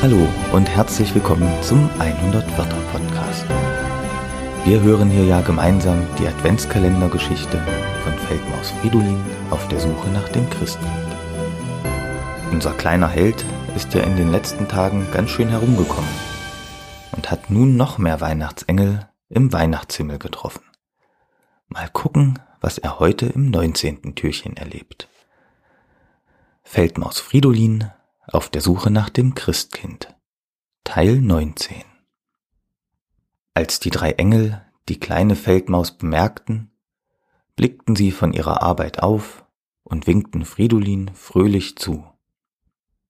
Hallo und herzlich willkommen zum 100 Wörter Podcast. Wir hören hier ja gemeinsam die Adventskalendergeschichte von Feldmaus Fridolin auf der Suche nach dem Christkind. Unser kleiner Held ist ja in den letzten Tagen ganz schön herumgekommen und hat nun noch mehr Weihnachtsengel im Weihnachtshimmel getroffen. Mal gucken, was er heute im 19. Türchen erlebt. Feldmaus Fridolin auf der Suche nach dem Christkind. Teil 19 Als die drei Engel die kleine Feldmaus bemerkten, blickten sie von ihrer Arbeit auf und winkten Fridolin fröhlich zu.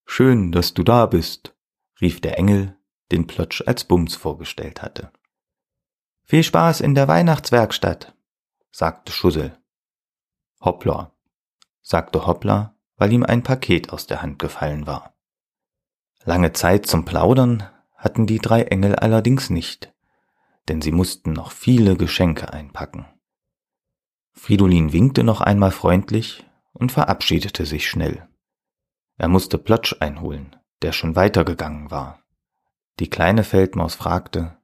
Schön, dass du da bist, rief der Engel, den Plotsch als Bums vorgestellt hatte. Viel Spaß in der Weihnachtswerkstatt, sagte Schussel. Hoppla, sagte Hoppla weil ihm ein Paket aus der Hand gefallen war. Lange Zeit zum Plaudern hatten die drei Engel allerdings nicht, denn sie mussten noch viele Geschenke einpacken. Fridolin winkte noch einmal freundlich und verabschiedete sich schnell. Er musste Plotsch einholen, der schon weitergegangen war. Die kleine Feldmaus fragte,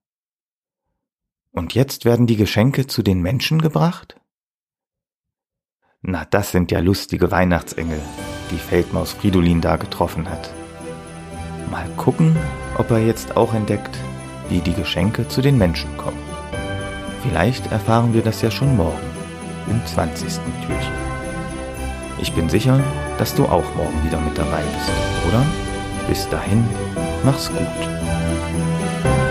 Und jetzt werden die Geschenke zu den Menschen gebracht? Na, das sind ja lustige Weihnachtsengel, die Feldmaus Fridolin da getroffen hat. Mal gucken, ob er jetzt auch entdeckt, wie die Geschenke zu den Menschen kommen. Vielleicht erfahren wir das ja schon morgen, im 20. Türchen. Ich bin sicher, dass du auch morgen wieder mit dabei bist, oder? Bis dahin, mach's gut.